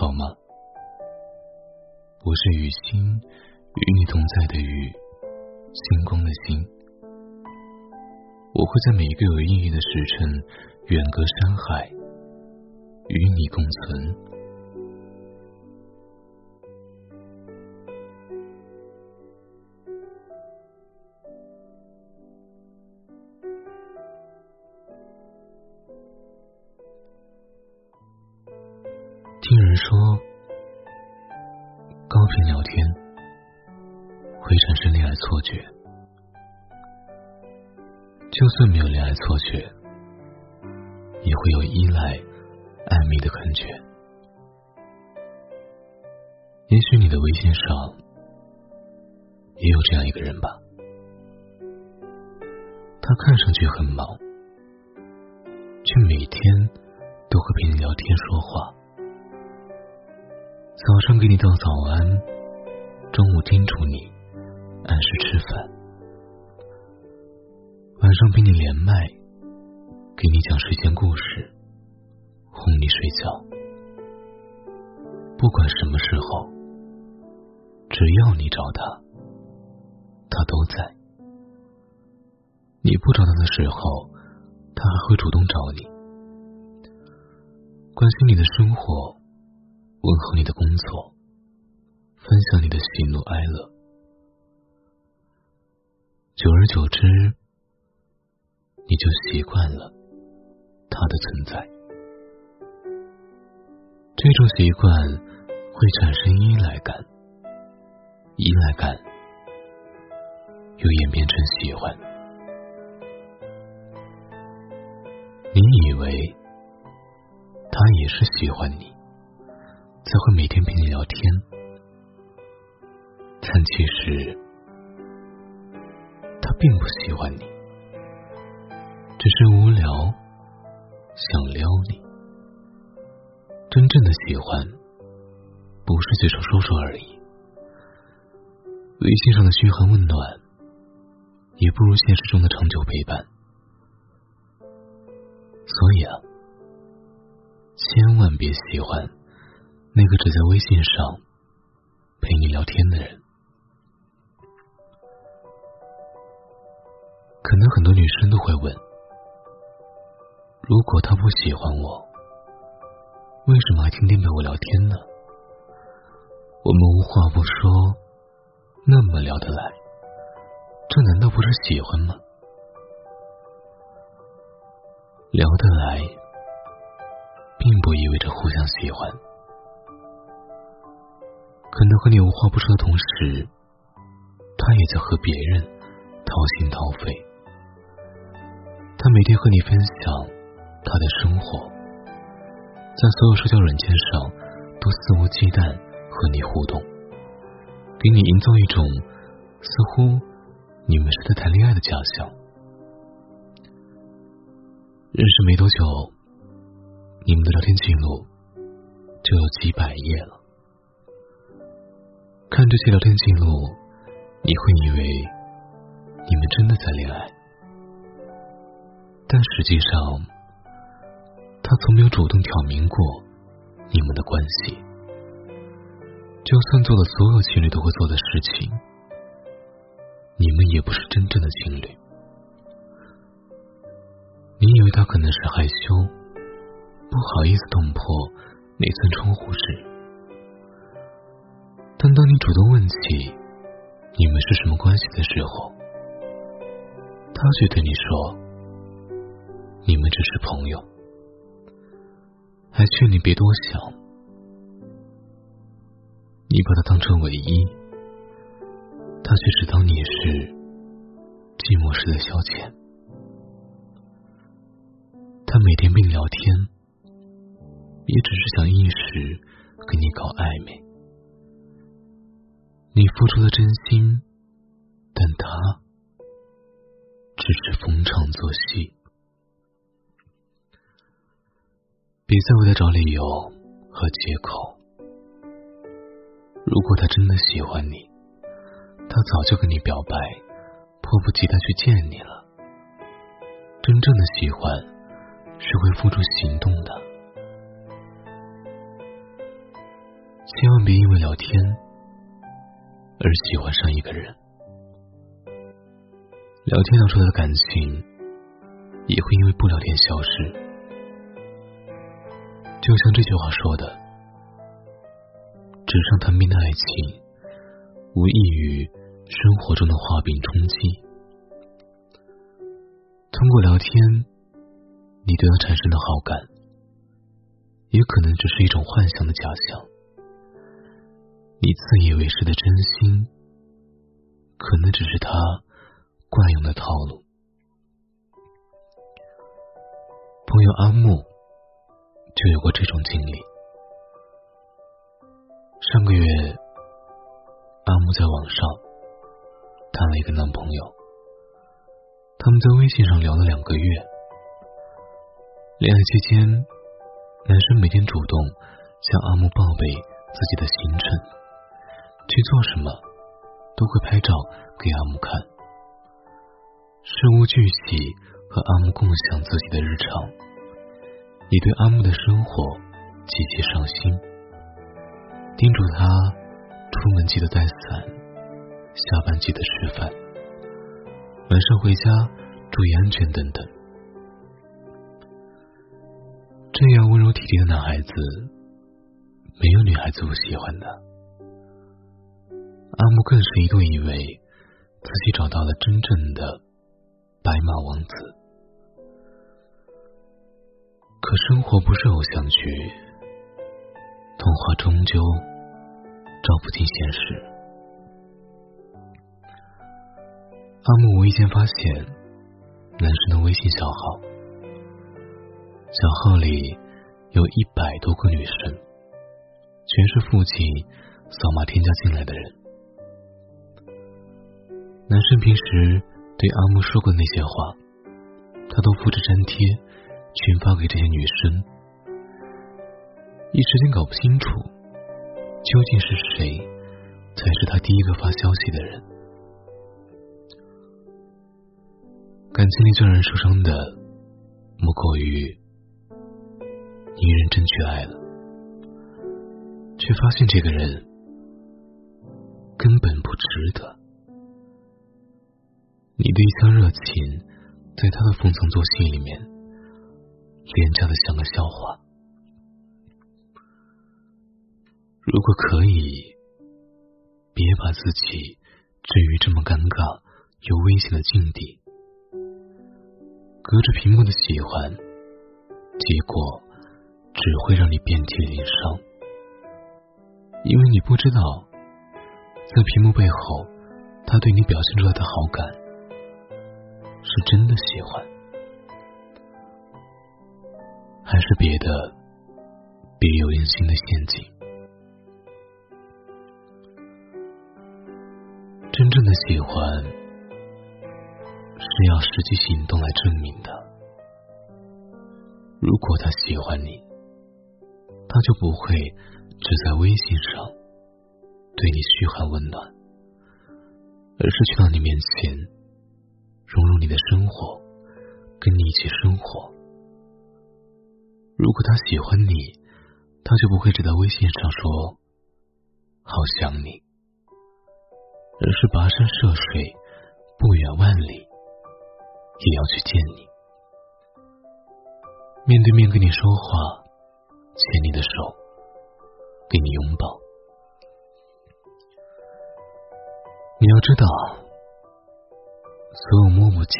好吗？我是雨欣，与你同在的雨，星光的星。我会在每一个有意义的时辰，远隔山海，与你共存。说，高频聊天会产生恋爱错觉。就算没有恋爱错觉，也会有依赖、暧昧的感觉。也许你的微信上也有这样一个人吧，他看上去很忙，却每天都会陪你聊天说话。早上给你道早安，中午叮嘱你按时吃饭，晚上陪你连麦，给你讲睡前故事，哄你睡觉。不管什么时候，只要你找他，他都在。你不找他的时候，他还会主动找你，关心你的生活。问候你的工作，分享你的喜怒哀乐，久而久之，你就习惯了他的存在。这种习惯会产生依赖感，依赖感又演变成喜欢。你以为他也是喜欢你？才会每天陪你聊天，但其实他并不喜欢你，只是无聊想撩你。真正的喜欢不是嘴上说说而已，微信上的嘘寒问暖也不如现实中的长久陪伴。所以啊，千万别喜欢。那个只在微信上陪你聊天的人，可能很多女生都会问：如果他不喜欢我，为什么还天天陪我聊天呢？我们无话不说，那么聊得来，这难道不是喜欢吗？聊得来，并不意味着互相喜欢。和你无话不说的同时，他也在和别人掏心掏肺。他每天和你分享他的生活，在所有社交软件上都肆无忌惮和你互动，给你营造一种似乎你们是在谈恋爱的假象。认识没多久，你们的聊天记录就有几百页了。看这些聊天记录，你会以为你们真的在恋爱，但实际上，他从没有主动挑明过你们的关系。就算做了所有情侣都会做的事情，你们也不是真正的情侣。你以为他可能是害羞，不好意思捅破那层窗户纸。但当你主动问起你们是什么关系的时候，他却对你说：“你们只是朋友。”还劝你别多想。你把他当成唯一，他却只当你是寂寞时的消遣。他每天陪你聊天，也只是想一时跟你搞暧昧。你付出了真心，但他只是逢场作戏。别再为他找理由和借口。如果他真的喜欢你，他早就跟你表白，迫不及待去见你了。真正的喜欢是会付出行动的。千万别因为聊天而喜欢上一个人。聊天聊出的感情，也会因为不聊天消失。就像这句话说的：“纸上谈兵的爱情，无异于生活中的画饼充饥。”通过聊天，你对他产生的好感，也可能只是一种幻想的假象。你自以为是的真心，可能只是他。惯用的套路。朋友阿木就有过这种经历。上个月，阿木在网上谈了一个男朋友，他们在微信上聊了两个月。恋爱期间，男生每天主动向阿木报备自己的行程，去做什么，都会拍照给阿木看。事无巨细和阿木共享自己的日常，你对阿木的生活极其上心，叮嘱他出门记得带伞，下班记得吃饭，晚上回家注意安全等等。这样温柔体贴的男孩子，没有女孩子不喜欢的。阿木更是一度以为自己找到了真正的。白马王子，可生活不是偶像剧，童话终究照不进现实。阿木无意间发现男生的微信小号，小号里有一百多个女生，全是父亲扫码添加进来的人。男生平时。对阿木说过的那些话，他都复制粘贴，群发给这些女生。一时间搞不清楚，究竟是谁才是他第一个发消息的人。感情里最让人受伤的，莫过于你认真去爱了，却发现这个人根本不值得。你的一腔热情，在他的封藏作信里面，廉价的像个笑话。如果可以，别把自己置于这么尴尬又危险的境地。隔着屏幕的喜欢，结果只会让你遍体鳞伤，因为你不知道，在屏幕背后，他对你表现出来的好感。是真的喜欢，还是别的别有用心的陷阱？真正的喜欢是要实际行动来证明的。如果他喜欢你，他就不会只在微信上对你嘘寒问暖，而是去到你面前。融入你的生活，跟你一起生活。如果他喜欢你，他就不会只在微信上说“好想你”，而是跋山涉水、不远万里也要去见你，面对面跟你说话，牵你的手，给你拥抱。你要知道。所有摸不见、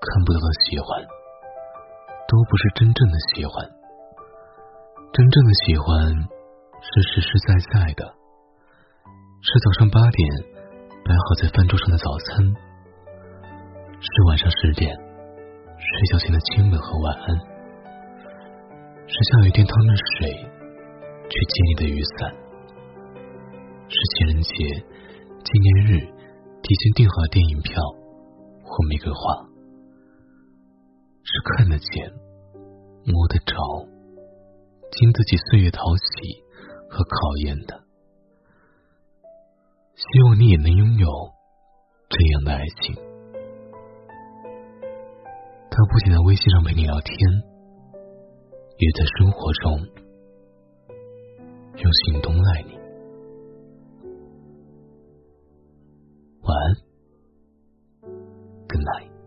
看不到的喜欢，都不是真正的喜欢。真正的喜欢是实实在在的，是早上八点摆好在饭桌上的早餐，是晚上十点睡觉前的亲吻和晚安，是下雨天趟着水去接你的雨伞，是情人节、纪念日提前订好电影票。或玫瑰花，是看得见、摸得着、经得起岁月淘洗和考验的。希望你也能拥有这样的爱情。他不仅在微信上陪你聊天，也在生活中用行动爱你。晚安。lại